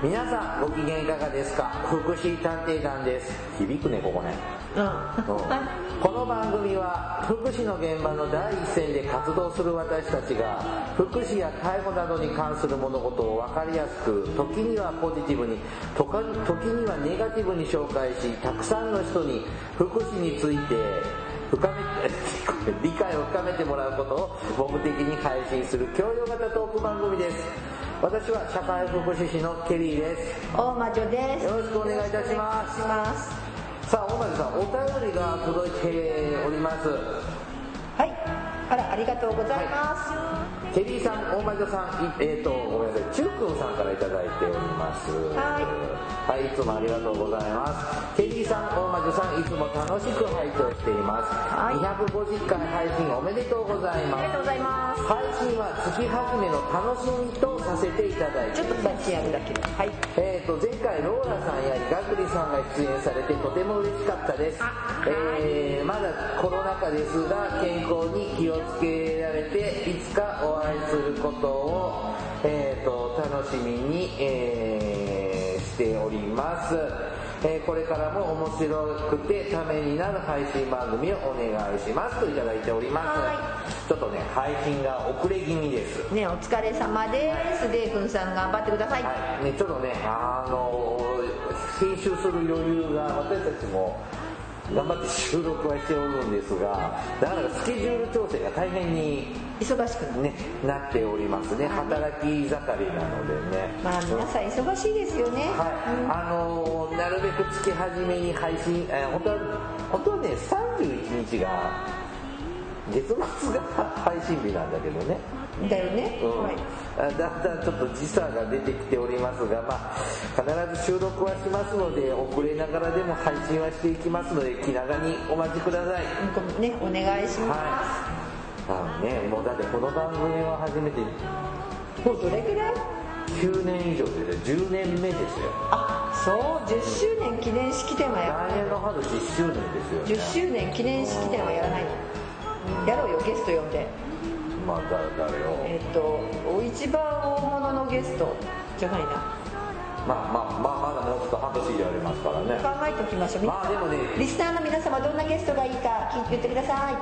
皆さんご機嫌いかがですか？福祉探偵団です。響くねここね、うん。うん。この番組は福祉の現場の第一線で活動する私たちが福祉や介護などに関する物事を分かりやすく時にはポジティブに時にはネガティブに紹介したくさんの人に福祉について深め理解を深めてもらうことを目的に配信する教養型トーク番組です私は社会福祉士のケリーです大魔女です。よろしくお願いいたします。さあ大前さんお便りが届いておりますはい。あら、ありがとうございます。ケリーさん、大前田さん、いえっ、と、ごめんなさい、チュウくんさんからいただいております。はいはい、いつもありがとうございます。ケリーさん、大前田さん、いつも楽しく拝聴しています。はい250回配信おめでとうございますありがとう。ございます。配信は月始めの楽しみとさせていただいてちょっと立ち上げだけど。はい。えー、と前回ローラさんやイガグリさんが出演されてとても嬉しかったです、えーまだコロナ禍ですが健康に気をつけられていつかお会いすることを、えー、と楽しみに、えーしております。えーこれからも面白くてためになる配信番組をお願いします。といただいております、はちょっとね配信が遅れ気味です。ね、お疲れ様です。デイ君さん頑張ってください。はい、ね、ちょっとね、あの編集する余裕が私たちも頑張って収録はしておるんですが、だからスケジュール調整が大変に、忙しく。ね、なっておりますね。働き盛りなのでね。まあ皆さん忙しいですよね。はい、あのなるべく月始めに配信、えー本当は、本当はね、31日が、月末が配信日なんだけどね。だよね。うん。はい。あだんだんちょっと時差が出てきておりますが、まあ、必ず収録はしますので遅れながらでも配信はしていきますので気長にお待ちください。うんね、お願いしまはい。あのねもうだってこの番組は初めて。す。もうどれくらい？9年以上で10年目ですよ。あ、そう、10周年記念式典はやらない。来年の春10周年ですよ。10周年記念式典はやらないの？やろうよゲスト呼んでまあ誰誰を？えっ、と一番大物のゲストじゃないな。まあまあまあまだもうちょっと半年以上ありますからね。考えておきましょう。まあでもねリスナーの皆様どんなゲストがいいか聞いて言ってください。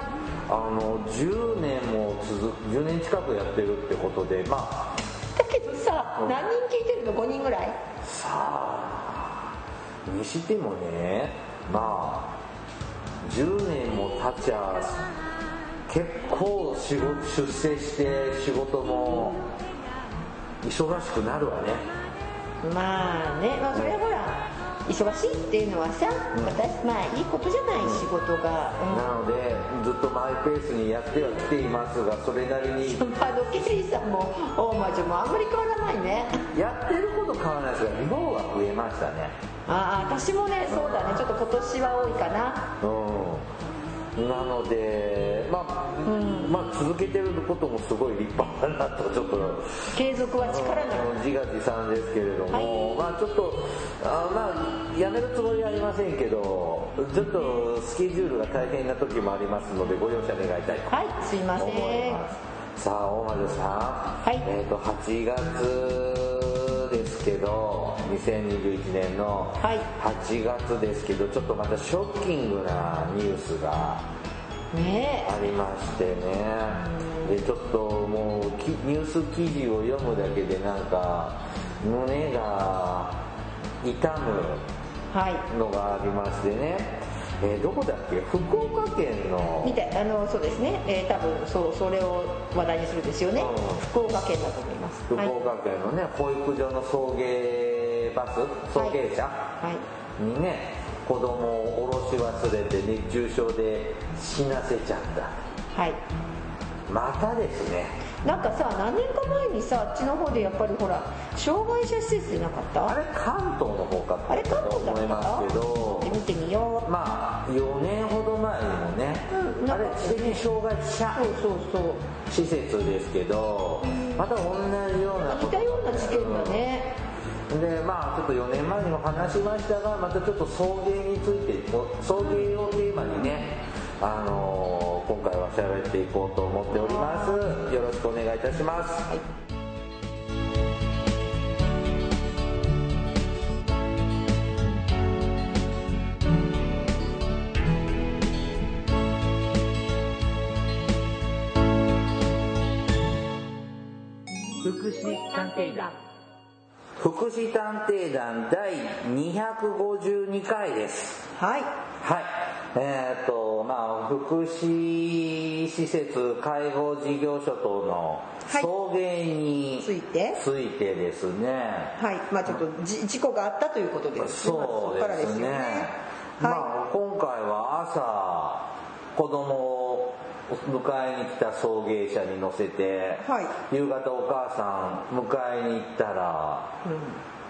あの10年も続く10年近くやってるってことでまあ。だけどさ、うん。何人聞いてるの？5人ぐらい？さあにしてもねまあ10年も経っちゃ結構仕事出世して仕事も忙しくなるわね。まあねまあそれはほら忙しいっていうのはさ、うん私まあいいことじゃない、仕事が、なのでずっとマイペースにやってはきていますがそれなりにうん、あのケリーさんも大魔女もあんまり変わらないね。やってること変わらないですが量は増えましたね。ああ私もねそうだね。ちょっと今年は多いかな。うんなのでまあ、うん。まあ続けてることもすごい立派だなとちょっと。継続は力なりうん自画自賛ですけれども、はい。まあちょっとあまあやめるつもりはありませんけどちょっとスケジュールが大変な時もありますのでご容赦願いたいとはいすいません。さあ大魔女さん、はい。えっ、と8月けど2021年のはい。8月ですけどちょっとまたショッキングなニュースがねありましてね。でちょっともうきニュース記事を読むだけでなんか胸が痛むのがありましてね、えーどこだっけ？福岡県の。みたいあのそうですね、えー、多分そうそれを話題にするですよね、うん。福岡県だと思福はい、岡県のね、保育所の送迎バス送迎車はい、にね子供を降ろし忘れて熱中症で死なせちゃった。はい。またですね。なんかさ何年か前にさあっちの方でやっぱりほら障害者施設でなかった？あれ関東の方かあれ関東だと思いますけど。見てみよう。まあ4年ほど前にもね、うん。あれ知的障害者そうそうそう。施設ですけどまた同じような似たような事件だね。でまあちょっと4年前にも話しましたがまたちょっと送迎について送迎をテーマにねあのー今回は喋っていこうと思っております。よろしくお願いいたします、福祉探偵団福祉探偵団第252回です。はい。はい。えっ、とまあ福祉施設介護事業所等のはい。送迎について。ついて。ですね、はい。まあちょっとじ事故があったということですね。そうですね。はまあ今回は朝子供を迎えに来た送迎車に乗せて、はい。夕方お母さん迎えに行ったらい、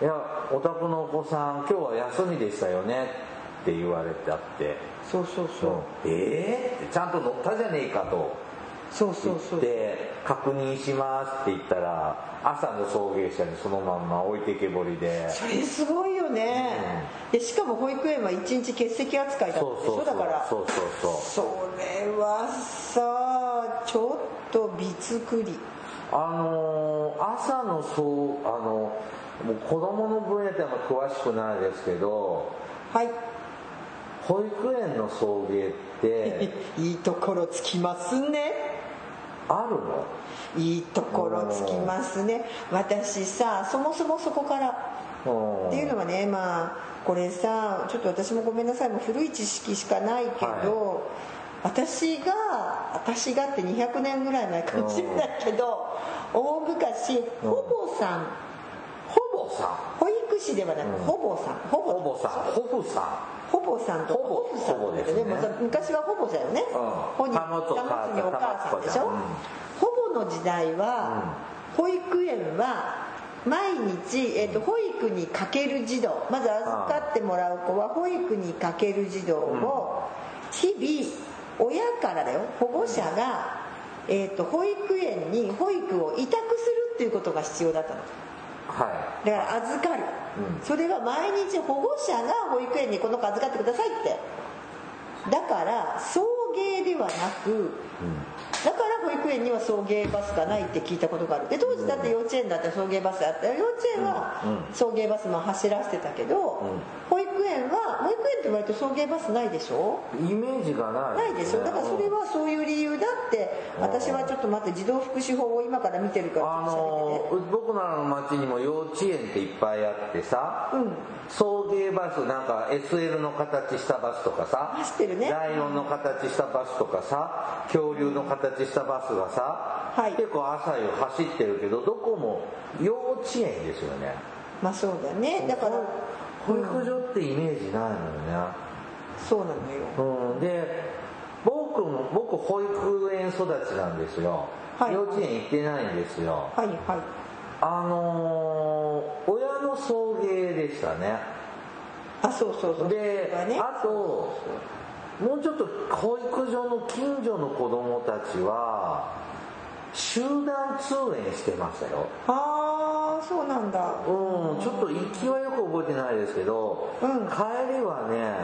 うん、「いやお宅のお子さん今日は休みでしたよね」って言われてあって。そうそうそう「えー?」ってちゃんと乗ったじゃねえかとそうそ言うそう。って「確認します」って言ったら朝の送迎車にそのまんま置いてけぼりで。それすごいよね、でしかも保育園は一日欠席扱いだったでしそうそうそう。ょだからそうそうそう。それはさちょっとびつくり。あのー朝のそうあのもう子供の分野ってあんま詳しくないですけどはい。保育園の送迎って いいところつきますねあるの？いいところつきますね。私さそもそもそこから。うん。っていうのはねまあこれさちょっと私もごめんなさい。もう古い知識しかないけど、私が私がって200年ぐらい前かもしれないけど大昔ほぼさん。ほぼさん。保育士ではなくほぼさん。ほぼ。ほぼさん。ほふさほぼさんとほぼさんだけどねね。昔はほぼだよね、うん。ほにたもとたもつにお母さんでしょ、うん。ほぼの時代は、保育園は毎日、えー、と保育にかける児童。まず預かってもらう子は保育にかける児童を日々親からだよ。保護者が、えー、と保育園に保育を委託するっていうことが必要だったのはだから預かる、うん。それは毎日保護者が保育園にこの子預かってくださいって。だから送迎ではなくだから保育園には送迎バスがないって聞いたことがある。で当時だって幼稚園だって送迎バスあった。よ幼稚園はうん。送迎バスも走らせてたけど、うん。保育園は保育園って言われて送迎バスないでしょ？いイメージがない。ないでしょ？だからそれはそういう理由だって私はちょっと待って児童福祉法を今から見てるからあの僕らの町にも幼稚園っていっぱいあってさ、うん。送迎バスなんか SL の形したバスとかさ走ってるね。ライオンの形したバスとかさ恐竜の形したバスがさ、はい。結構朝夕走ってるけどどこも幼稚園ですよね。まあそうだね。だから保育所ってイメージないのよね。そうなのよ。うん、で僕も僕保育園育ちなんですよ、はい。幼稚園行ってないんですよ。はいはい。あのー親の送迎でしたね。あそうそうそう。でね。あともうちょっと保育所の近所の子供たちは集団通園してましたよ。ああそうなんだ。うんちょっと行きはよく覚えてないですけど、うん。帰りはね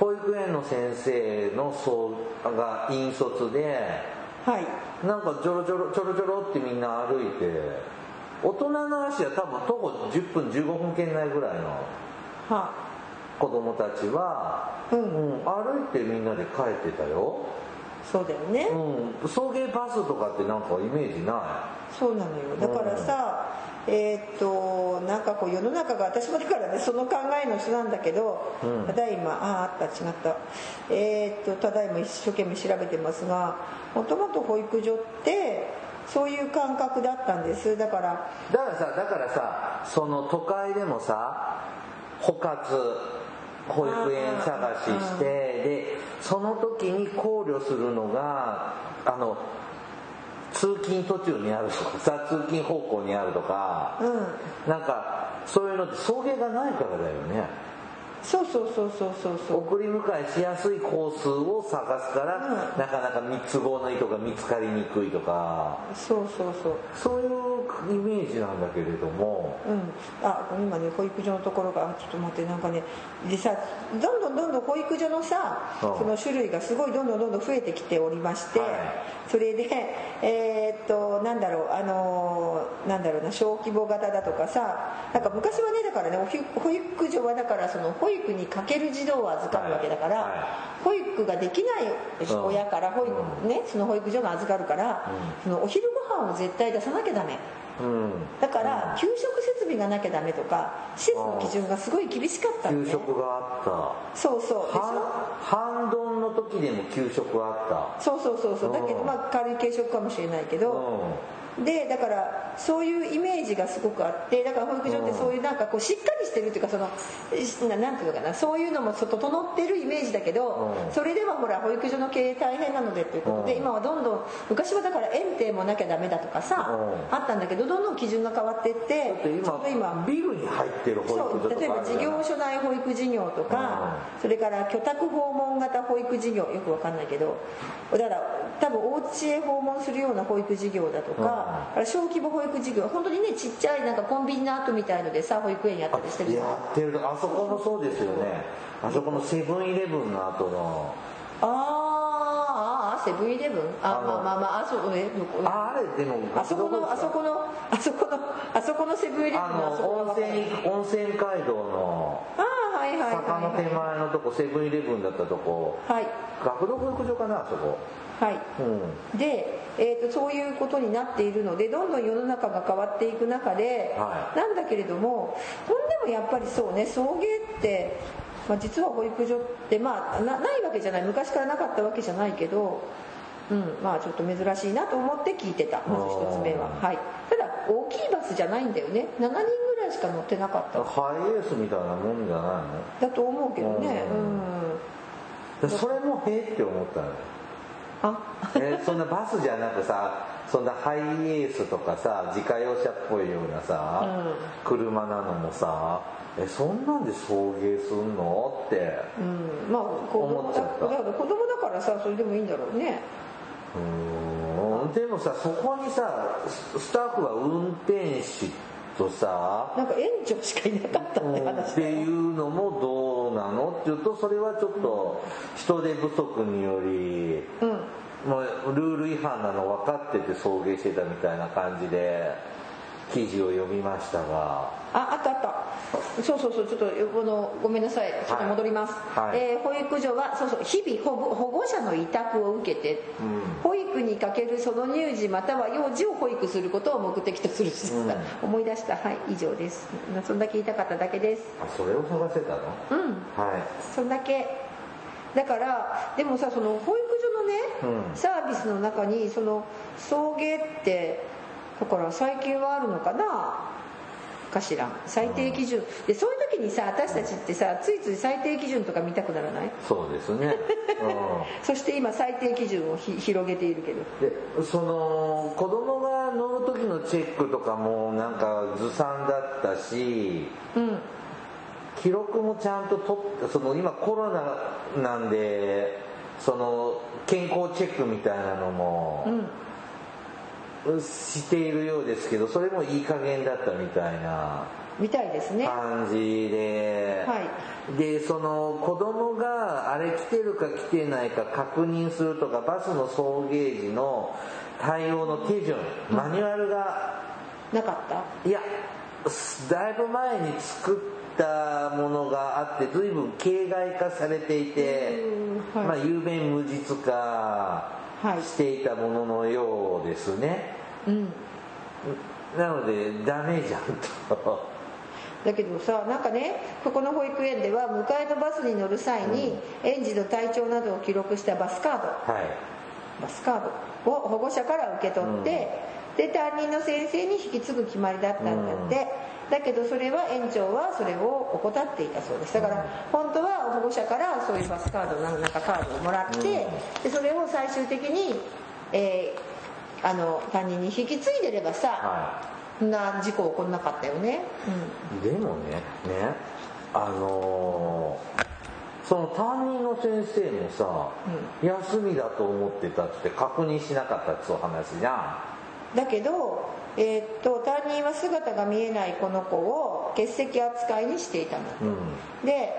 保育園の先生のそうが引率ではい。なんかちょろちょろちょろちょろってみんな歩いて大人の足は多分徒歩10分15分圏内ぐらいのは子供たちは、うんうん歩いてみんなで帰ってたよ、そうだよね、うん、送迎バスとかってなんかイメージなそうなのよ。だからさ、えーっとなんかこう世の中が私もだからねその考えの人なんだけど、うん。ただいまあああった違った。えーっとただいま一生懸命調べてますがもともと保育所ってそういう感覚だったんです。だからいだからさだからさその都会でもさ補活保育園探ししてでその時に考慮するのがあの通勤途中にあるとかさ通勤方向にあるとか、うん。なんかそういうのって送迎がないからだよねそうそうそうそうそうそう。送り迎えしやすいコースを探すから、うん。なかなか三つ子の糸が見つかりにくいとか。そうそうそう。そういうイメージなんだけれども。うん、あ今ね保育所のところがあちょっと待ってなんかねでさどんどんどんどん保育所のさ、うん。その種類がすごいどんどんどんどん増えてきておりまして、はい。それでえーっとなんだろうあのーなんだろうな小規模型だとかさなんか昔はねだからね保育所はだからその保育育にかける児童を預かるわけだから、はい。はい。保育ができないうん親から保育、ね、その保育所が預かるから、そのお昼ご飯を絶対出さなきゃダメ。うん。だから給食設備がなきゃダメとか施設の基準がすごい厳しかったのね。給食があっそうそう。半半丼の時でも給食あっそうそうそうそう。だけどうん。まあ軽い軽食かもしれないけたど、でだからそういうイメージがすごくあってだから保育所ってそういうなんかこうしっかりしてるっていうかそのななんていうのかなそういうのも整ってるイメージだけどうん。それではほら保育所の経営大変なのでっていうことでうん。今はどんどん昔はだから園庭もなきゃダメだとかさうん。あったんだけどどんどん基準が変わってって今今ビルに入ってる保育所例えば事業所内保育事業とかそれから居宅訪問型保育事業よくわかんないけどだから多分お家へ訪問するような保育事業だとかあれ小規模保育事業本当にねちっちゃいなんかコンビニの後みたいのでさ保育園やったりしてるやってるあそこもそうですよね。あそこのセブンイレブンの後の。あーあーセブンイレブン？あまあまあまああそこえどこああれでもあそこのあそこのあそこのあそこのセブンイレブンあのあそこの温泉温泉街道のああはいはい坂の手はい前のとこセブンイレブンだったとこ。はい。学童保育所かなあそこはい。うん。で、えー、とそういうことになっているのでどんどん世の中が変わっていく中で、はい。なんだけれどもほんでもやっぱりそうね送迎って、まあ、実は保育所って、まあ、なないわけじゃない。昔からなかったわけじゃないけど、うん、まあちょっと珍しいなと思って聞いてた。まず一つ目は、はい、ただ大きいバスじゃないんだよね。7人ぐらいしか乗ってなかった。ハイエースみたいなもんじゃないの？だと思うけどね。ううん。それもへえって思ったのよあ。えそんなバスじゃなくさそんなハイエースとかさ自家用車っぽいようなさ、車なのもさえそんなんで送迎すんの？ってうん。まあ子供だ思っちゃった。だから子供だからさそれでもいいんだろうね。うーん。でもさそこにさススタッフは運転手とさ。なんか園長しかいなかったって話っていうのもどうなの？っていうとそれはちょっと人手不足によりうん。もうルール違反なの分かってて送迎してたみたいな感じで記事を読みましたが。ああったあった。そうそうそうちょっとこのごめんなさい。ちょっと戻ります、はい。えー保育所はそうそう日々保護保護者の委託を受けて、うん。保育にかけるその乳児または幼児を保育することを目的とする施設だ、思い出した。はい以上です。そんだけ言いたかっただけです。あそれを探せたの？うん。はい。そんだけ。だからでもさその保育所のね、うん。サービスの中にその送迎ってだから最近はあるのかな？かしら。最低基準。でそういう時にさ私たちってさついつい最低基準とか見たくならない？そうですね、うそして今最低基準をひ広げているけど。ん、でその子供が乗る時のチェックとかもなんかずさんだったしうん。記録もちゃんと取ってその今コロナなんでその健康チェックみたいなのもうんしているようですけどそれもいい加減だったみたいなみたいですね。感じで、はでその子供があれ来てるか来てないか確認するとかバスの送迎時の対応の手順マニュアルがなかった？いやだいぶ前に作ったものがあって随分形骸化されていて、うんはい。まあ有名無実化はい。していたもののようですね、うん。なのでダメじゃんと。だけどさなんかねここの保育園では迎えのバスに乗る際に園児の体調などを記録したバスカード。はい。バスカード。を保護者から受け取って、で担任の先生に引き継ぐ決まりだったんだって、だけどそれは園長はそれを怠っていたそうです。だから本当は保護者からそういうバスカードなんかカードをもらって、でそれを最終的に、えーあの担任に引き継いでればさ、はそんな事故起こんなかったよね、いでもねねあのーその担任の先生もさ、休みだと思ってたって確認しなかったってそう話じゃうん、だけど、えーっと担任は姿が見えないこの子を欠席扱いにしていたの、んうん。で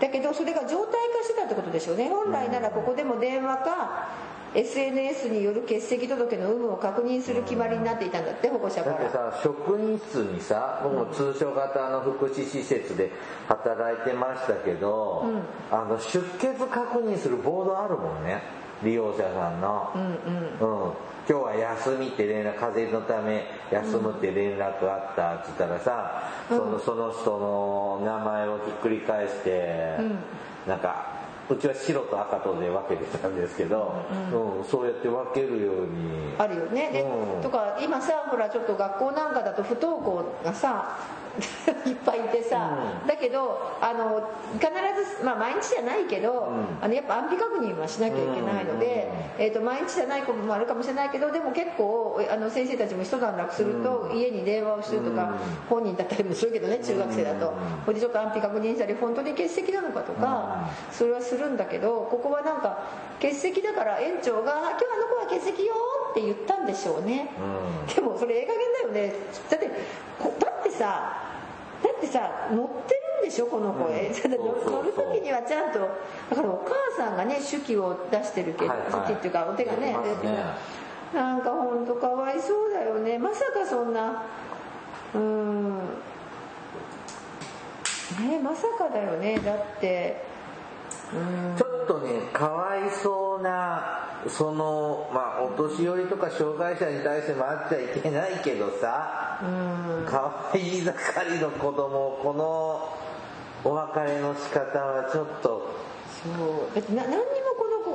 だけどそれが常態化してたってことでしょうね。本来ならここでも電話か SNS による欠席届の有無を確認する決まりになっていたんだって保護者から。だってさ職員室にさ僕も通所型の福祉施設で働いてましたけど、あの出欠確認するボードあるもんね。利用者さんの、うんうん。うん、今日は休みって連絡風邪のため休むって連絡あったっつったらさ、そのその人の名前をひっくり返して、なんかうちは白と赤とで分けてたんですけど、うんそうやって分けるように。あるよね。で、うん。とか今さほらちょっと学校なんかだと不登校がさ いっぱいいてさ、だけどあの必ず、まあ、毎日じゃないけど、あのやっぱ安否確認はしなきゃいけないので、えー、と毎日じゃないこともあるかもしれないけどでも結構あの先生たちも一段落すると、家に電話をするとか、本人だったりもするけどね中学生だと、これでちょっと安否確認したり本当に欠席なのかとか、それはするんだけどここはなんか欠席だから園長が「今日あの子は欠席よ」って言ったんでしょうね、でもそれええ加減だよね。だってこだってさだってさ乗ってるんでしょこの子、えだって乗そうそうそう。乗る時にはちゃんとだからお母さんがね手記を出してるけど、はいはい。手記っていうかお手がねね。なんか本当かわいそうだよね。まさかそんなうーん。ねまさかだよね。だってちょっとねかわいそうなそのまあお年寄りとか障害者に対してもあっちゃいけないけどさうん。かわいい盛りの子供このお別れの仕方はちょっと。そう。だってな何に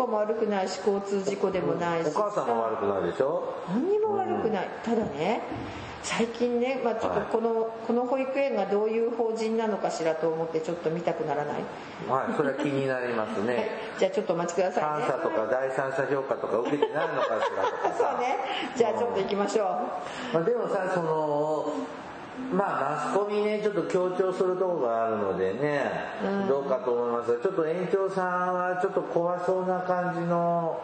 子が悪くないし交通事故でもないし。お母さんも悪くないでしょ？何にも悪くない、ただね最近ね、まあ、ちょっとこの,、この保育園がどういう法人なのかしらと思ってちょっと見たくならない、はいそれは気になりますはい。ねじゃあちょっとお待ちくださいね。監査とか第三者評価とか受けてないのかしらとかさ。そうね。じゃあちょっと行きましょう。まあ、でもさそのまあマスコミねちょっと強調するところがあるのでね、どうかと思います。がちょっと園長さんはちょっと怖そうな感じの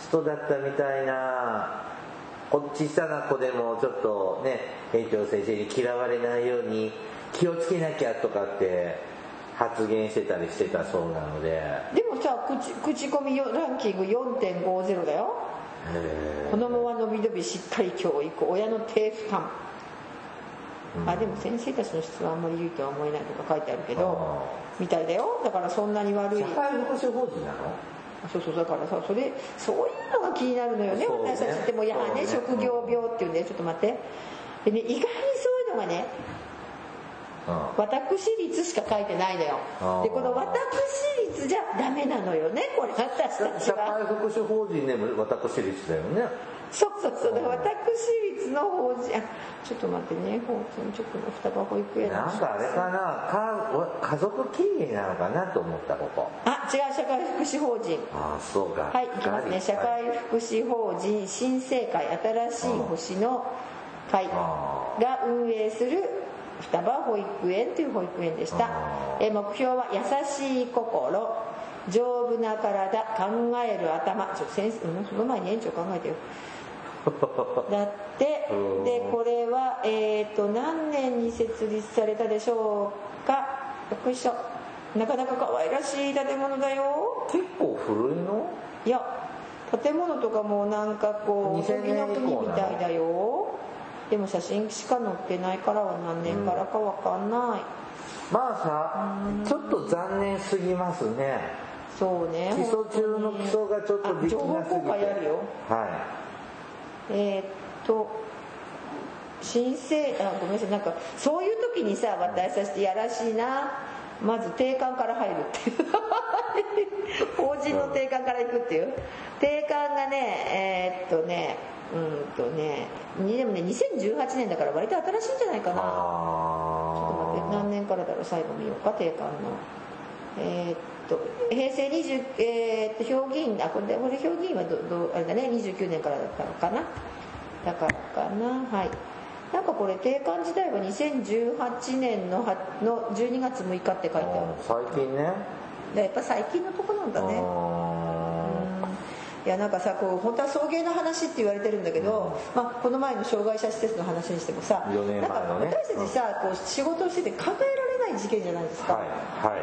人だったみたいなこ小さな子でもちょっとね園長先生に嫌われないように気をつけなきゃとかって発言してたりしてたそうなので。でもさ口口コミよランキング4.50だよ。へ子供は伸び伸びしっかり教育親の低負担、あでも先生たちの質はあんまり言うとは思えないとか書いてあるけどみたいだよ。だからそんなに悪い。社会福祉法人なの？そうそうだからさそれそういうのが気になるのよねね。私たちって。もういやねそうね。職業病っていうんでちょっと待って。でね意外にそういうのがねうん私立しか書いてないのよ。でこの私立じゃダメなのよねこれ私たち社は会福祉法人でも私立だよねそうそうそう私立の法人あちょっと待ってね法人ちょっと双葉保育園のなんかあれかなか家族経営なのかなと思ったここあ違う社会福祉法人ああそうかはい、いきますね。社会福祉法人新生会新しい星の会あが運営する双葉保育園という保育園でしたあ。え目標は優しい心、丈夫な体、考える頭。ちょ先生、うんその前に園長考えてよ。だってうん。でこれは、えー、と何年に設立されたでしょうか？よいしょ。なかなか可愛らしい建物だよ。結構古いの？いや建物とかもなんかこう2000時の？国みたいだよ。でも写真しか載ってないからは何年からかわかんない、まあさちょっと残念すぎますね。そうね基礎中の基礎がちょっとできなすぎてあ情報公開あるよ。はえーっと申請あごめんなさい。なんかそういう時にさ私たちってやらしいな。まず定款から入るっていう。法人の定款から行くっていう。定款がねえーっとねうんとねにでもね2018年だから割と新しいんじゃないかいなちょっと待ってあ何年からだろう。最後見ようか定款の。えーっと平成20、えーっと評議員あこれこれ評議員はどどあれだね29年からだったのかな？だからかな？はい。なんかこれ定款自体は2018年のはの12月6日って書いてある。最近ね。でやっぱ最近のとこなんだね。あいやなんかさこう本当は送迎の話って言われてるんだけど、まあ、この前の障害者施設の話にしてもさ4年前のね。なんか私たちさこう仕事をしてて考えられない事件じゃないですか、ーはいはい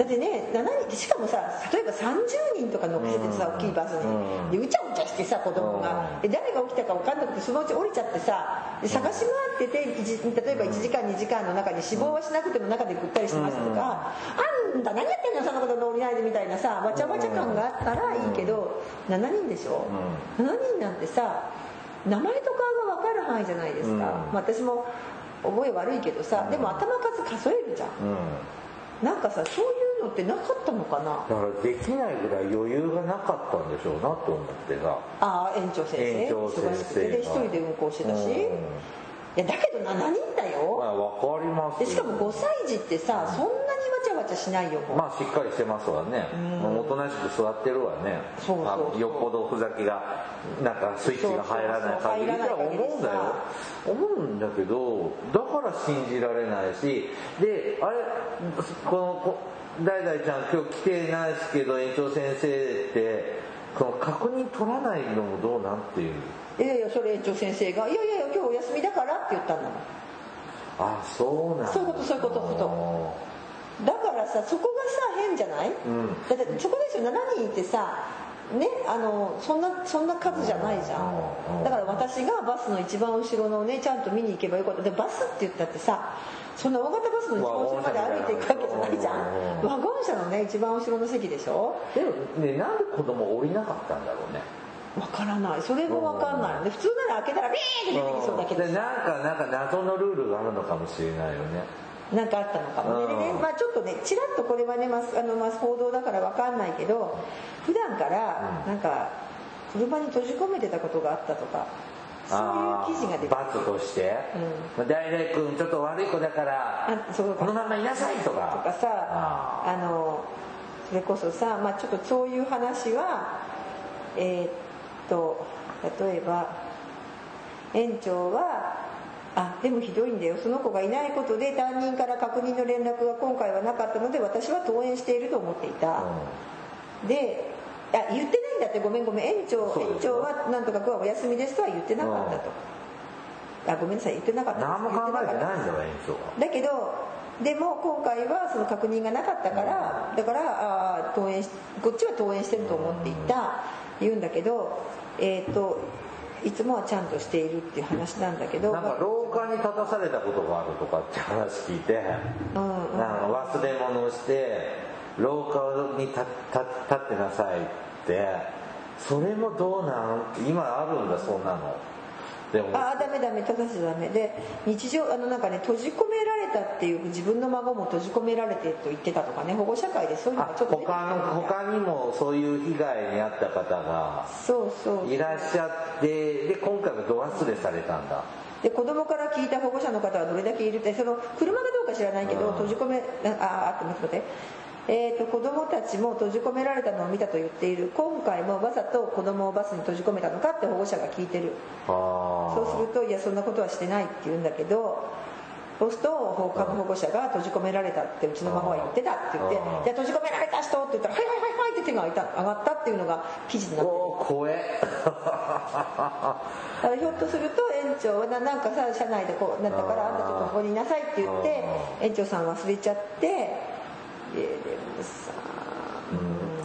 だってね7人しかもさ例えば30人とか乗っけててさ、大きいバスに、でうちゃうちゃしてさ子供が、で誰が起きたか分かんなくてそのうち降りちゃってさで探し回ってて例えば1時間2時間の中に死亡はしなくても中でぐったりしてますとか、あんた何やってんのそんなこと乗りないでみたいなさわちゃわちゃ感があったらいいけど、7人でしょ、7人なんてさ名前と顔が分かる範囲じゃないですか、まあ、私も覚え悪いけどさ、でも頭数数えるじゃん、なんかさそういうのってなかったのかな？だからできないぐらい余裕がなかったんでしょうなと思ってさああ園長先生。園長先生一人で運行してたし、うんいやだけど7人だよ、まあわかりますでしかも5歳児ってさそんなにわちゃわちゃしないよまあしっかりしてますわね、もうおとなしく座ってるわね。そうそうよっぽどふざけがなんかスイッチが入らない限りは思うんだよ。思うんだけどだから信じられないしであれこのこ代々ちゃん今日来てないですけど園長先生ってこの確認取らないのもどうなんっていういやいやそれ園長先生が「いやいや今日お休みだから」って言ったんだもんあそうなんだ。そういうことそういうことそういうこと。だからさそこがさ変じゃない、ん。だってそこですよ。7人ってさねあのそんなそんな数じゃないじゃうんだから私がバスの一番後ろのねちゃんと見に行けばよかった。でバスって言ったってさそんな大型バスの一番後ろまで歩いていくわけじゃない。じゃん。ワゴン車のね一番後ろの席でしょ？でもねなんで子供降りなかったんだろうねわからない。それもわかんないで普通なら開けたらビーンって出てきそうだけど。でなんかなんか謎のルールがあるのかもしれないよね。なんかあったのかも。ねでね、うんまあ、ちょっとねちらっとこれはねマスあのマス報道だからわかんないけど普段からなんか車に閉じ込めてたことがあったとかそういう記事が出て罰として「大々君ちょっと悪い子だからこのままいなさい」とか。とかさああのそれこそさ、まあ、ちょっとそういう話はえーっと例えば園長はあでもひどいんだよ。その子がいないことで担任から確認の連絡が今回はなかったので私は登園していると思っていた、であ言ってないんだって。ごめんごめん。園長園長はなんとか今日はお休みですとは言ってなかったと、あごめんなさい。言ってなかった。何も考えてないんだよ園長は。だけどでも今回はその確認がなかったからだからあー登園しこっちは登園してると思っていた。言うんだけどえっ、といつもはちゃんとしているっていう話なんだけど。なんか廊下に立たされたことがあるとかって話聞いてうんうん。なんか忘れ物をして廊下に立立立ってなさいって。それもどうなん？今あるんだそんなのでもああダメダメ正しいダメ。で日常あのなんかね閉じ込められたっていう自分の孫も閉じ込められてと言ってたとかね。保護者会でそういうのあがちょっと他の他にもそういう被害に遭った方がそうそう。いらっしゃってで今回は度忘れされたんだ？で子供から聞いた保護者の方はどれだけいるってその車がどうか知らないけどうん。閉じ込めあああって待って待ってえー、と子供たちも閉じ込められたのを見たと言っている。今回もわざと子供をバスに閉じ込めたのかって保護者が聞いてる。あそうするといやそんなことはしてないって言うんだけどそうすると他の保護者が閉じ込められたってうちの孫は言ってたって言ってうんじゃあ閉じ込められた人って言ったらはいはいはいはいって手が上がったっていうのが記事になってる。おお怖え。だからひょっとすると園長はななんかさ車内でこうなったからあんたちょっとここにいなさいって言って園長さん忘れちゃってででもさ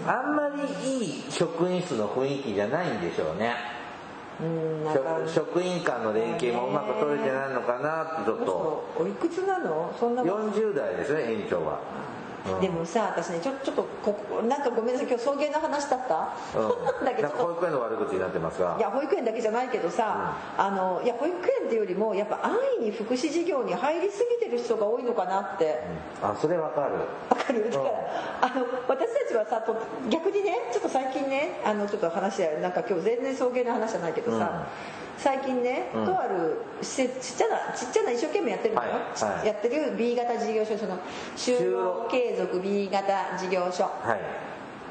あんまりいい職員室の雰囲気じゃないんでしょうね。職職員間の連携もうまく取れてないのかなってちょっと。おいくつなの？そんな40代ですね園長は、うんでもさ私ねちょちょっとここなんかごめんなさい今日送迎の話だった、うん、だけどなんか保育園の悪口になってますが。いや保育園だけじゃないけどさ、あのいや保育園っていうよりもやっぱ安易に福祉事業に入りすぎてる人が多いのかなって。あそれわかる。わかる？だから、あの私たちはさと逆にねちょっと最近ねあのちょっと話やなんか今日全然送迎の話じゃないけどさ、最近ね、うん。とある施設ちっちゃなちっちゃな一生懸命やってるのよ、はいはい。やってる B 型事業所その就労継続 B 型事業所。はい。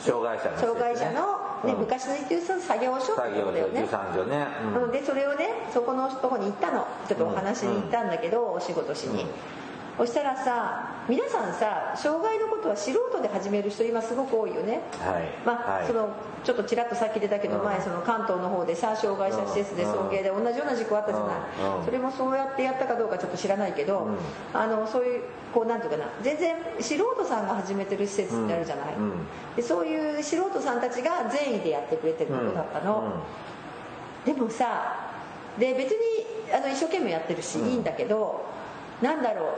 障害者のね、障害者の、ねうん。昔の言ってる作業所ってことだよね。13所ね、うん。うん。でそれをねそこのとこに行ったの。ちょっとお話しに行ったんだけど、お仕事しに、そしたらさ皆さんさ障害のことは素人で始める人今すごく多いよね。はい。まあ、はい。そのちょっとちらっとさっき出たけど、うん。前その関東の方でさ障害者施設で送迎で同じような事故あったじゃない、うん。うん。それもそうやってやったかどうかちょっと知らないけど、うん。あのそういうこうなんていうかな。全然素人さんが始めてる施設ってあるじゃない、でそういう素人さんたちが善意でやってくれてることだったの、でもさで別にあの一生懸命やってるし、うん。いいんだけどなんだろう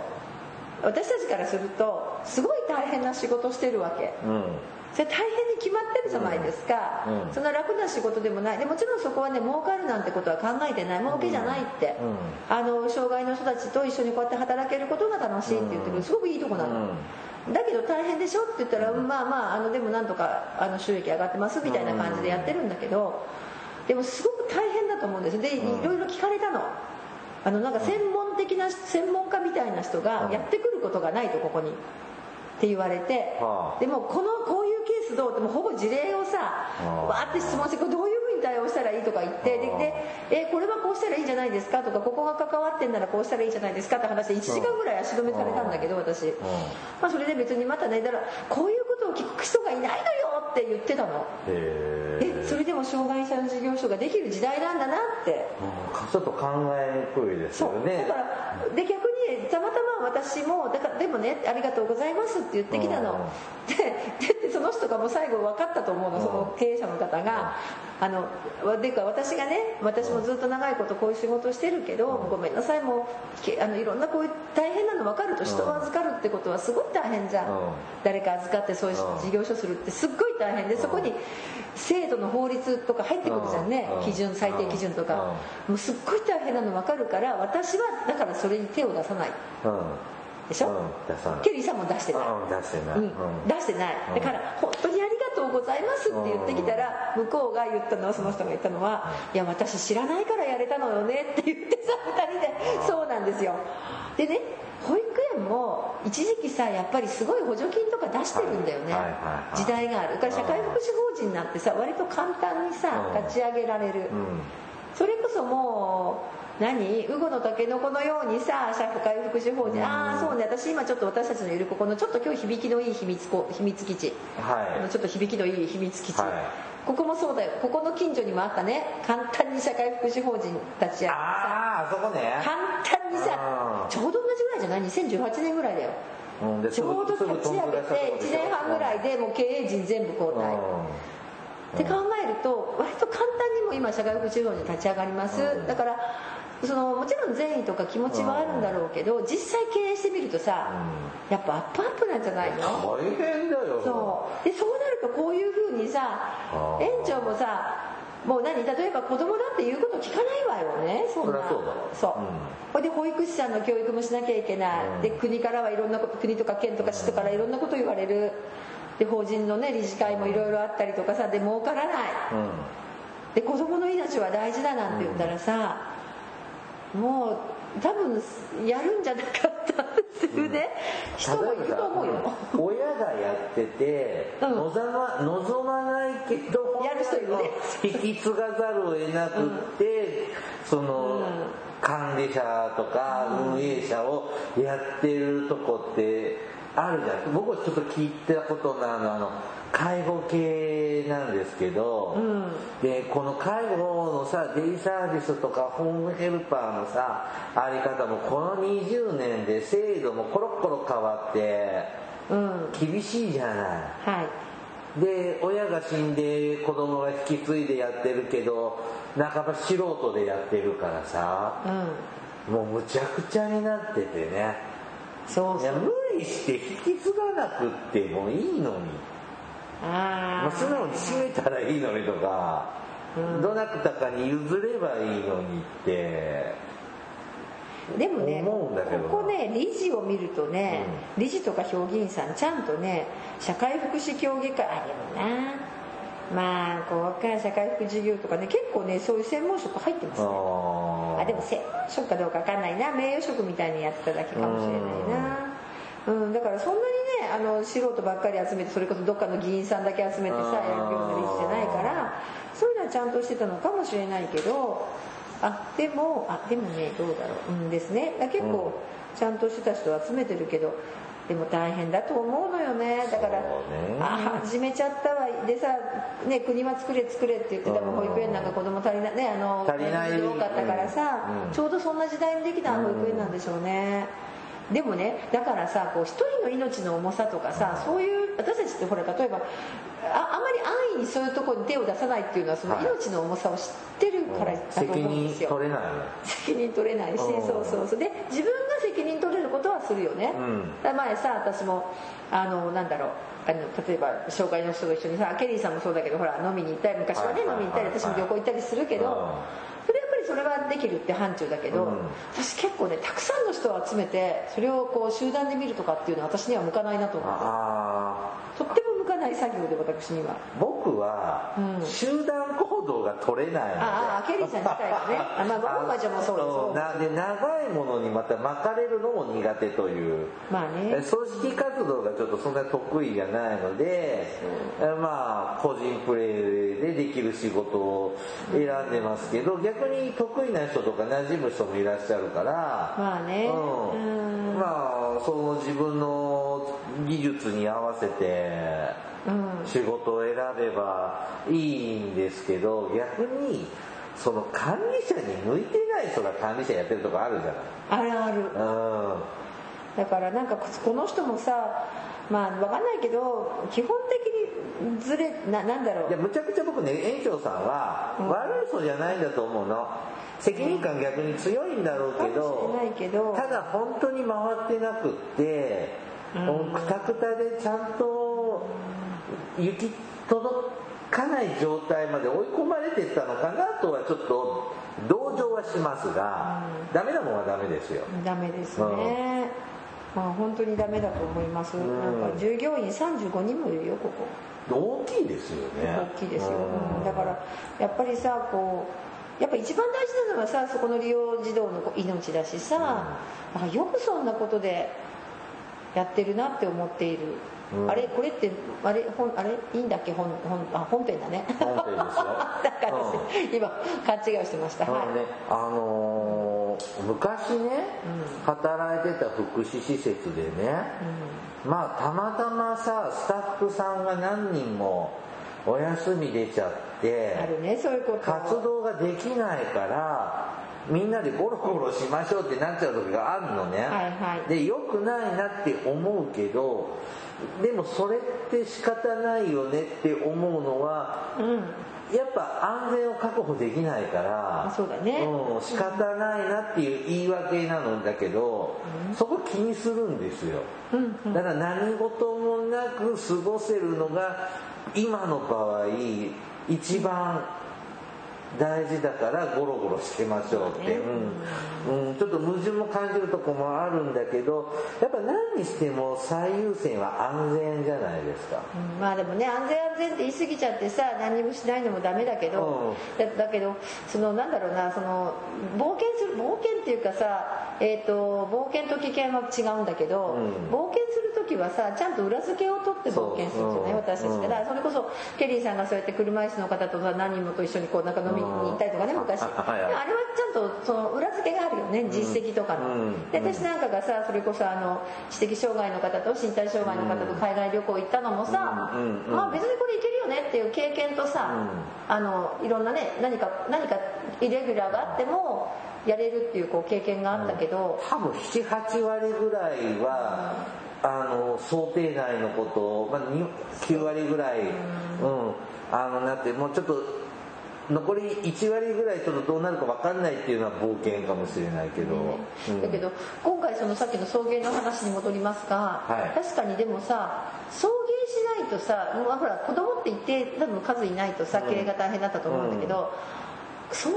私たちからするとすごい大変な仕事してるわけ。うん。うんそれ大変に決まってるじゃないですか、うん。そんな楽な仕事でもない。でもちろんそこはね儲かるなんてことは考えてない。儲けじゃないって、うん。あの障害の人たちと一緒にこうやって働けることが楽しいって言ってる。すごくいいとこなの、だけど大変でしょって言ったら、うんまあまああのでもなんとかあの収益上がってますみたいな感じでやってるんだけど。でもすごく大変だと思うんですでいろいろ聞かれたの。あのなんか専門的な専門家みたいな人がやってくることがないとここに。って言われて。はあ。でもこのこういうケースどう？ってもうほぼ事例をさあ。わーって質問してこれどういうふうに対応したらいいとか言ってででえこれはこうしたらいいんじゃないですか？とかここが関わってんならこうしたらいいじゃないですか？って話で1時間ぐらい足止めされたんだけど私。まあそれで別にまたねだからこういうことを聞く人がいないのよって言ってたの。へえも障害者の事業所ができる時代なんだなって。うん。ちょっと考えにくいですよね。だからで逆にたまたま私もだからでもねありがとうございますって言ってきたの。でででその人がもう最後分かったと思うのその経営者の方が。あのでか私がね私もずっと長いことこういう仕事してるけどごめんなさいもうけあのいろんなこういう大変なの分かると人を預かるってことはすごい大変じゃん。うん。誰か預かってそういううん。事業所するってすっごい大変でそこに制度の法律とか入ってくるじゃんね。うん。基準最低基準とか。もうすっごい大変なの分かるから私はだからそれに手を出さない。うん。でしょ、うん。出さない。ケリーさんも出してない、うん。出してない。出してない。うんだから本当にありがとうございますって言ってきたら向こうが言ったのはその人が言ったのは「いや私知らないからやれたのよね」って言ってさ2人で。そうなんですよ。でね保育園も一時期さやっぱりすごい補助金とか出してるんだよね。時代がある。だから社会福祉法人なんてさ割と簡単にさうん。立ち上げられる。うん。それこそもう何？ウゴのタケノコのようにさ社会福祉法人ああそうね。私今ちょっと私たちのいるここのちょっと今日響きのいい秘密こ秘密基地。はちょっと響きのいい秘密基地、はい。ここもそうだよ。ここの近所にもあったね。簡単に社会福祉法人立ち上げてさ。あああそこね。簡単にさちょうど同じぐらいじゃない？2018年ぐらいだよ。うんでちょうど立ち上げて1年半ぐらいでもう経営陣全部交代。って考えると割と簡単にも今社会福祉法人立ち上がります、うん。だからそのもちろん善意とか気持ちはあるんだろうけど実際経営してみるとさ、やっぱアップアップなんじゃないの？大変だよ。そう。でそうなるとこういうふうにさ園長もさもう何？例えば子供だって言うこと聞かないわよね。そんな。そうだ。そう。うん。ほいで保育士さんの教育もしなきゃいけない、うん。で国からはいろんなこと国とか県とか市とからいろんなこと言われる。で法人のね理事会もいろいろあったりとかさで儲からない。うん。で子供の命は大事だなんて言ったらさ、もう多分やるんじゃなかったっていうね、人もいると思うよ、親がやってて、うん。望ま望まないけどやる人いるね。引き継がざるを得なくって、その、うん管理者とか運営者をやってるとこってあるじゃん僕はちょっと聞いたことのあるあの介護系なんですけど、うん。でこの介護のさデイサービスとかホームヘルパーのさあり方もこの20年で制度もコロコロ変わってうん。厳しいじゃない。はい。で親が死んで子供が引き継いでやってるけど半ば素人でやってるからさうん。もうむちゃくちゃになっててね。そうそう。いや無理して引き継がなくってもいいのに、まああ、素直に閉めたらいいのにとか、うん。どなたかに譲ればいいのにってあでもねここね理事を見るとね、理事とか評議員さんちゃんとね社会福祉協議会あでもな。まあこうか社会福祉事業とかね結構ねそういう専門職入ってますね。ああでも専門職かどうかわかんないな。名誉職みたいにやってただけかもしれないな。うん、だからそんなにねあの素人ばっかり集めてそれこそどっかの議員さんだけ集めてさやるような理事じゃないからそういうのはちゃんとしてたのかもしれないけどあでもあでもねどうだろう。うんですね。だ結構ちゃんとした人集めてるけどでも大変だと思うのよね。だから、ね。あ始めちゃったわでさ、ね、国は作れ作れって言ってたもん。うん保育園なんか子供足りないねあの足りない。多かったからさ、うん。ちょうどそんな時代にできた保育園なんでしょうね、でもねだからさこう一人の命の重さとかさそういう私たちってほら例えばああまり安易にそういうところに手を出さないっていうのはそのはい。命の重さを知ってるからだと責思うん任ですよ、取れない。責任取れないし、うん。そうそうそう。で自分が責任取れることはするよね、うん。前さ私もあのなんだろう。あの例えば紹介の人と一緒にさケリーさんもそうだけどほら飲みに行ったり昔はね、はいはい飲みに行ったりはい私も旅行行ったりするけど、うんそれはできるって範疇だけど、うん。私結構ねたくさんの人を集めてそれをこう集団で見るとかっていうのは私には向かないなと思って。あとってない作業で私には。ー僕はうん。集団行動が取れないので、ああケリーさん自体がね。あまあ僕はじゃもそうです。で長いものにまた巻かれるのも苦手という。まあね。え組織活動がちょっとそんな得意じゃないのでえまあ個人プレーでできる仕事を選んでますけど逆に得意な人とか馴染む人もいらっしゃるから。まあね。うん。うん。まあその自分の技術に合わせてうん仕事を選べばいいんですけど逆にその管理者に向いてない人が管理者やってるとこあるじゃあるある。ないうん。だからなんかこの人もさまあ分かんないけど基本的にずれななんだろいうやむちゃくちゃ僕ね園長さんはうん。悪い人じゃないんだと思うの。責任感逆に強いんだろうけどけど。ただ本当に回ってなくってうん。くたくたでちゃんと行き届かない状態まで追い込まれてったのかなとはちょっと同情はしますがダメなもんはダメですよ。ダメですね、まあ本当にダメだと思います、ん。なんか従業員35人もいるよここ。大きいですよね。大きいですよ、うん。うん。だからやっぱりさこうやっぱ一番大事なのはさそこの利用児童の命だしさ、なん。かよくそんなことでやってるなって思っている、うん。あれこれってあれ本あれ？いいんだっけ？本本あ本編だね。本編ですよ。だから私、今勘違いしてました、はい。あのー昔ね、働いてた福祉施設でね、まあたまたまさスタッフさんが何人もお休み出ちゃってあるねそういうこと。活動ができないからみんなでゴロゴロしましょうってなっちゃう時があるのね、はいはい。で良くないなって思うけどでもそれって仕方ないよねって思うのはうん。やっぱ安全を確保できないからあそうだね。うん、仕方ないなっていう言い訳なのだけど、そこ気にするんですよ。うんうん。だから何事もなく過ごせるのが今の場合一番大事だからゴロゴロしてましょうって、うん。うん、ちょっと矛盾も感じるとこもあるんだけどやっぱ何にしても最優先は安全じゃないですか。うん。まあでもね安全安全って言い過ぎちゃってさ何にもしないのもダメだけど、だだけどそのなんだろうなその冒険する冒険っていうかさ、えー、と冒険と危険は違うんだけど、うん。冒険する時はさちゃんと裏付けを取って冒険するんですよね私たちからそれこそケリーさんがそうやって車椅子の方とか何人もと一緒にこうなんか飲みに行ったりとかねうん昔、あれはちゃんとその裏付けがあるよね実績とかの、うん。で私なんかがさそれこそあの知的障害の方と身体障害の方と海外旅行行ったのもさ、まあ別にこれいけるよねっていう経験とさ、あのいろんなね何か何かイレギュラーがあってもやれるっていうこう経験があったけど、多分78割ぐらいは、あの想定内のことを、まあ、に9割ぐらい、うん。あのなってもうちょっと残り1割ぐらいちょっとどうなるか分かんないっていうのは冒険かもしれないけど、うん。だけど今回そのさっきの送迎の話に戻りますが、はい。確かにでもさ送迎しないとさもうほら子供って一定多分数いないとさうん。経営が大変だったと思うんだけど、送迎し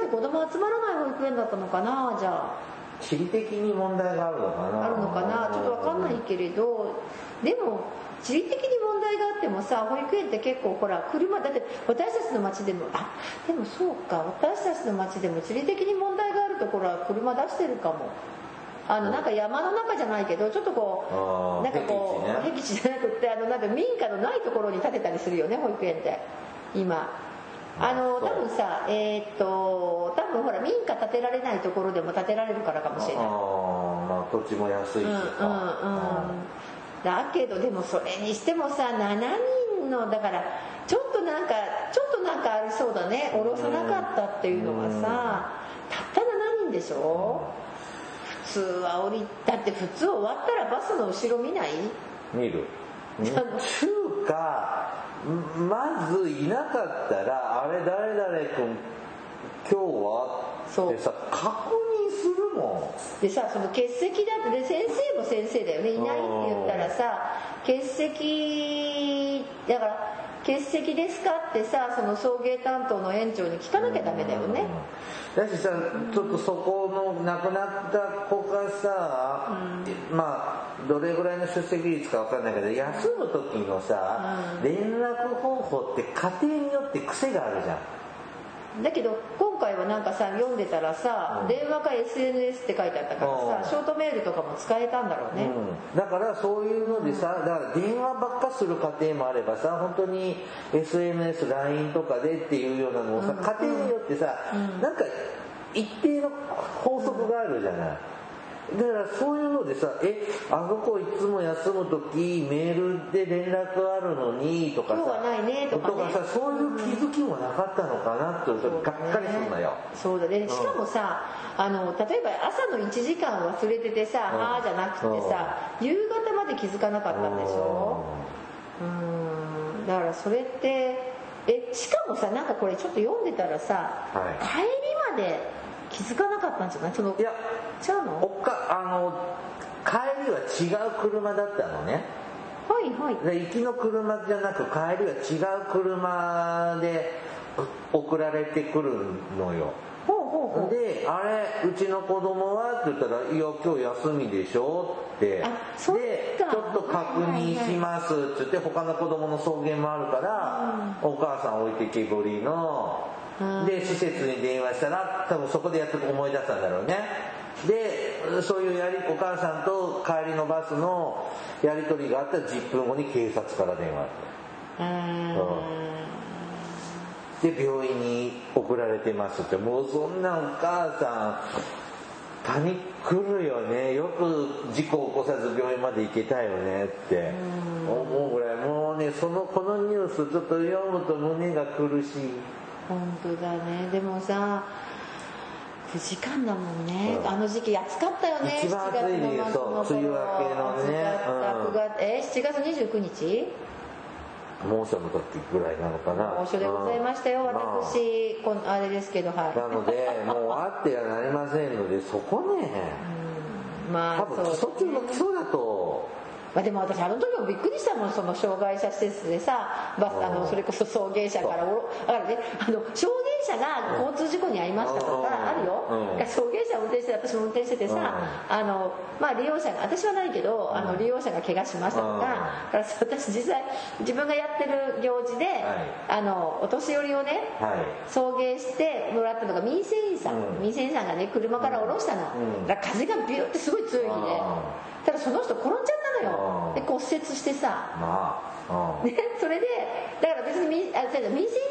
ないと子供集まらない保育園だったのかなじゃあ。地理的に問題があるのかな。あるのかなちょっとわかんないけれどでも地理的に問題があってもさ保育園って結構ほら車だって私たちの町でもあでもそうか私たちの町でも地理的に問題があるところは車出してるかも。あのなんか山の中じゃないけどちょっとこうなんかこう僻地じゃなくてあのなんか民家のないところに建てたりするよね保育園って。今。あの多分さえーっと多分ほら民家建てられないところでも建てられるからかもしれない。ああまあ土地も安いしうんうんうん。さだけどでもそれにしてもさ7人のだからちょっとなんかちょっとなんかありそうだね。下ろさなかったっていうのはさたった7人でしょ？普通は降りだって普通終わったらバスの後ろ見ない？見る。ちゅうかまずいなかったらあれ誰々君今日は？そうってさ確も。でさその欠席だってで先生も先生だよね。いないって言ったらさ欠席だから欠席ですかってさその送迎担当の園長に聞かなきゃダメだよね。ん。だしさちょっとそこの亡くなった子がさ、まあどれぐらいの出席率か分かんないけど休む時のさ、連絡方法って家庭によって癖があるじゃんだけど今回はなんかさ読んでたらさ、うん。電話か SNS って書いてあったからうん。さショートメールとかも使えたんだろうね、うん、だからそういうのでさだから電話ばっかする家庭もあればさ本当に SNSLINE とかでっていうようなのをさ、家庭によってさ、なんか一定の法則があるじゃないだからそういうのでさ「えあの子いつも休む時メールで連絡あるのに」とかさ今ないねとかね。さそういう気づきもなかったのかなってちょっとがっかりするのよ。そうだね。しかもさあの例えば朝の1時間忘れててさ「うん。ああ」じゃなくてさ夕方まで気づかなかったんでしょ？うん。だからそれってえしかもさなんかこれちょっと読んでたらさ、はい。帰りまで気づかなかったんじゃない？そのいやちゃうの？おっかあの帰りは違う車だったのね。はいはい。で行きの車じゃなく帰りは違う車で送られてくるのよ。ほうほうほう。で「あれうちの子供は?」って言ったら「いや今日休みでしょ」って。で「ちょっと確認します」って言って他の子供の送迎もあるから、お母さん置いてけぼりのうんで施設に電話したら多分そこでやっと思い出したんだろうね。でそういうやりお母さんと帰りのバスのやり取りがあったら10分後に警察から電話。うーん。で病院に送られてますって。もうそんなお母さんパニックるよね。よく事故起こさず病院まで行けたよねって。思うぐらい。もうねそのこのニュースちょっと読むと胸が苦しい本当だね。でもさ9時間だもんね、うん。あの時期暑かったよね。一番暑い7月の末の頃そう梅雨明けのね。うん9月え7月29日？猛暑の時ぐらいなのかな。猛暑でございましたよ、うん。私。こんあれですけどはい。なのでもうあってはなりませんのでそこね。うん。まあ多分基礎中の基礎だとまあ、でも私あの時もびっくりしたもんその障害者施設でさバスあのそれこそ送迎車からおろだからねあの証言者が交通事故に遭いましたとかあるよ、うん。送迎車を運転して私も運転しててさ、あのまあ、利用者が私はないけどあの利用者が怪我しましたとか,、から私実際自分がやってる行事で、あのお年寄りをねはい。送迎してもらったのが民生委員さん、うん。民生委員さんがね車から降ろしたの、うん。だから風がビューってすごい強い日で、ただその人転んじゃったのよ、うん。で骨折してさ。まあ、うん。ね、それでだから別に民生委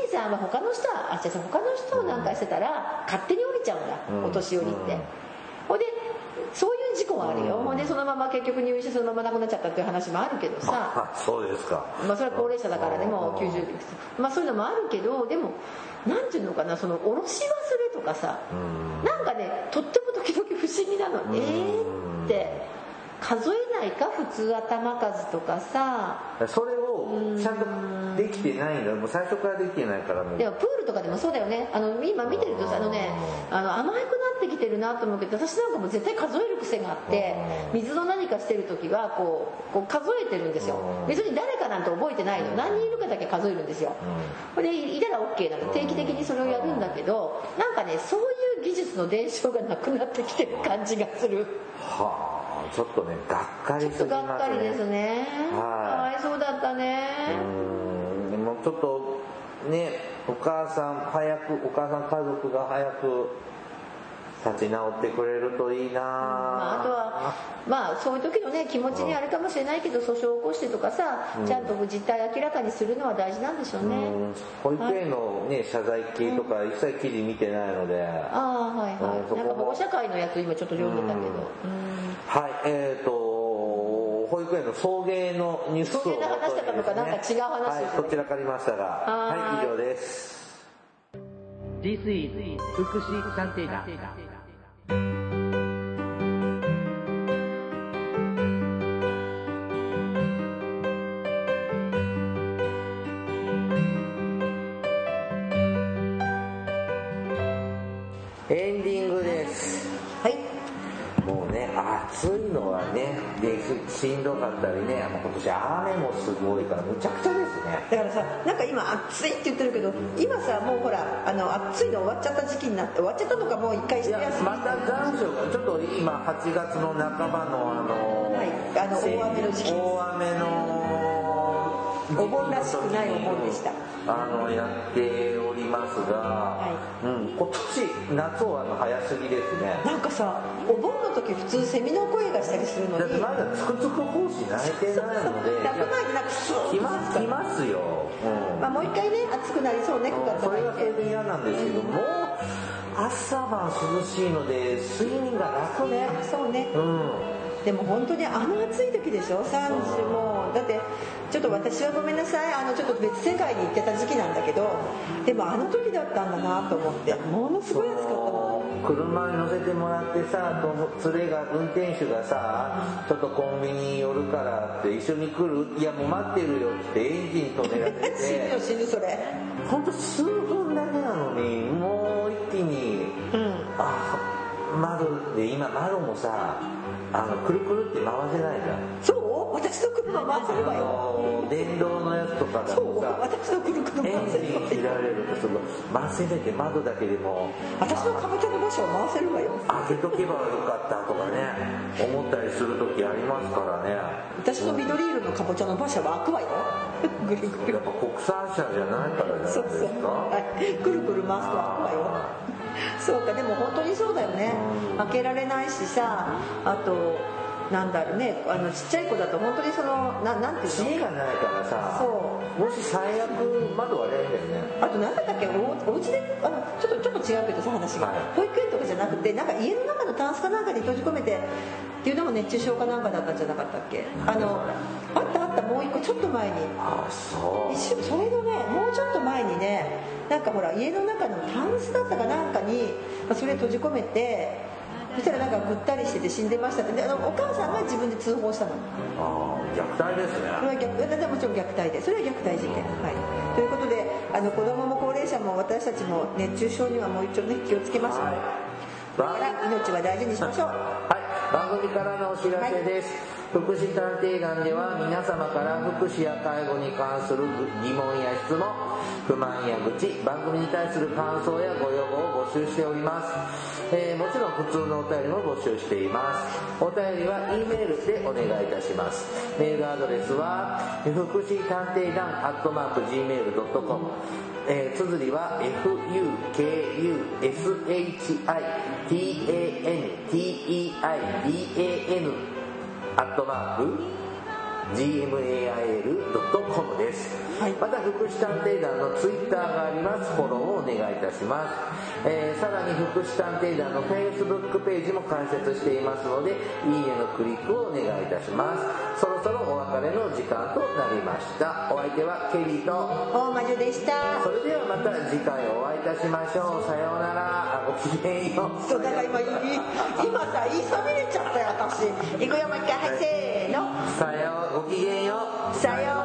員さんは他の人はあ違う他の人をなんかしてたら勝手に降りちゃうんだ、うん。お年寄りって、うん。ほんでそういう事故はあるよ、うん。ほんでそのまま結局入院してそのまま亡くなっちゃったっていう話もあるけどさ。あ そうですか。まあそれは高齢者だからねもううん90まあそういうのもあるけどでもなんていうのかなその降ろし忘れとかさ。うん。なんかねとっても時々不思議なの。えーって数えないか普通頭数とかさ。それをちゃんとできてないんだもう最初からできてないからもう。でもプールとかでもそうだよね。あの今見てるとさあのねあの甘くなってきてるなと思うけど私なんかも絶対数える癖があってうん水の何かしてる時はこうこう数えてるんですよ。うん別に誰かなんて覚えてないの。何人いるかだけ数えるんですよ。これでいたら OK なの。定期的にそれをやるんだけどなんかねそういう技術の伝承がなくなってきてる感じがする。はあちょっとねがっかりすぎますね。がっかりですね。かはいわいそうだったね。うん。でもちょっとねお母さん早くお母さん家族が早く立ち直ってくれるといいな、まあ、あとはまあそういう時のね気持ちにあれかもしれないけど訴訟を起こしてとかさ、ちゃんと実態明らかにするのは大事なんでしょうね、うん。保育園のね、謝罪系とか一切記事見てないので、ああはいはい、なんか保護者会のやつ今ちょっと読んでたけど、うん。はいえっ、と保育園の送迎のニュースを送迎の話だったのかな？んか違う話ですねはい、こちらかりましたがははいい以上です。This is 福祉探偵団暑いのはねでしんどかったりね今年雨もすごいからむちゃくちゃですね。だからさなんか今暑いって言ってるけど今さもうほらあの暑いの終わっちゃった時期になって終わっちゃったのかもう一回いや休みまた残暑がちょっと今8月の半ばのあの、はいあの大雨の時期大雨のお盆らしくないお盆でした。あのやっておりますが、うん、今年夏はあの早すぎですね。なんかさお盆の時普通セミの声がしたりするのに。だってまだつくつく胞子泣いてないので 泣く前になんか来ます来ますよ、うん。まあ、もう一回ね暑くなりそうね9月それはそれ嫌なんですけども朝晩涼しいので睡眠が楽ね。そうね。うんでも本当にあの暑い時でしょ？30も。うだってちょっと私はごめんなさい。あのちょっと別世界に行ってた時期なんだけどでもあの時だったんだなと思って。ものすごい暑かったもん車に乗せてもらってさと連れが運転手がさちょっとコンビニ寄るからって一緒に来る？いやもう待ってるよってエンジン止められ 死ぬよて死ぬそれ。ほんと数分だけなのにもう一気にうん。あ窓で今窓もさあのくるくるって回せないじゃん。そう？私の車回せるわあよの電動のやつとかだそう。私の車回エンせるわよ。ジン切られるとそのまあせめて窓だけでも。私のかぼちゃの場所を回せるわよ。開けとけばよかったとかね思ったりする時ありますからね。私の緑色のかぼちゃの馬車は開くわよ。ぐるぐるやっぱ国産車じゃないからじゃそうそうないですか？はい。くるくる回すと開くわよそうかでも本当にそうだよね。開けられないしさあとなんだろうね。あのちっちゃい子だと本当にそのななんていうの？知恵がないからさ。そもし最悪窓割れるんだよねあと何だったっけ？おお家であのちょっとちょっと違うけどさ話が、はい。保育園とかじゃなくてなんか家の中のタンスかなんかに閉じ込めてっていうのも熱中症かなんかだったんじゃなかったっけ？あのあったあったもう一個ちょっと前に。ああそう。一瞬それのねもうちょっと前にねなんかほら家の中のタンスだったかなんかにまあそれ閉じ込めてそしたらなんかぐったりしてて死んでましたって。であのお母さんが自分で通報したの。ああ虐待ですね。これは虐でもちろん虐待でそれは虐待事件。はい。ということであの子供も高齢者も私たちも熱中症にはもう一応ね気をつけましょう、はい。だから命は大事にしましょう。はい、番組からのお知らせです、福祉探偵団では皆様から福祉や介護に関する疑問や質問不満や愚痴番組に対する感想やご要望を募集しております、えーもちろん普通のお便りも募集しています。お便りは E メールでお願いいたします。メールアドレスは福祉探偵団アットマーク Gmail.com えー、綴りは FUKUSHITANTEIDAN アットマーク gmail.com です、はい。また福祉探偵団のツイッターがあります。フォローをお願いいたします、えーさらに福祉探偵団の Facebook ページも開設していますのでいいねのクリックをお願いいたしますそろそろお別れの時間となりました。お相手はケリーと。大魔女でした。それではまた次回お会いいたしましょう。さようなら。あごきげんよう。そうだから今い今さ言いそびれちゃったよ私。行くよもう一回。はいせーの。さよう。ごきげんよう。さよう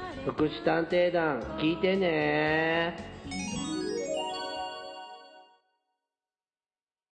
福祉探偵団聞いてね。